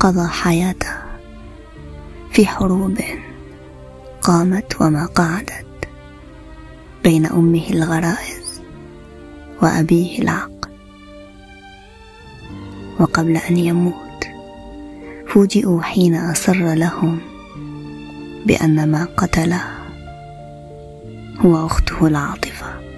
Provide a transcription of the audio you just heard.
قضى حياته في حروب قامت وما قعدت بين أمه الغرائز وأبيه العقل. وقبل أن يموت فوجئوا حين أصر لهم بأن ما قتله هو أخته العاطفة.